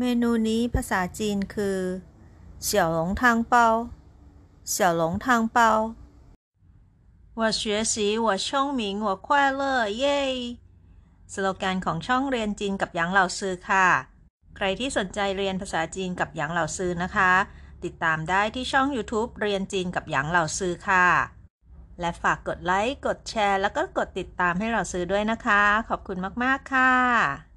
เมนูนี้ภาษาจีนคือเสี่ยวหลงทางเปาเสี่ยวหลงทางเปา我学习我聪明我快乐เย้สโลแกนของช่องเรียนจีนกับหยางเหล่าซือค่ะ ใครที่สนใจเรียนภาษาจีนกับหยางเหล่าซือนะคะ ติดตามได้ที่ช่อง YouTube เรียนจีนกับหยางเหล่าซือค่ะ และฝากกดไลค์ กดแชร์ แล้วก็กดติดตามให้เราซื้อด้วยนะคะ ขอบคุณมาก ๆ ค่ะ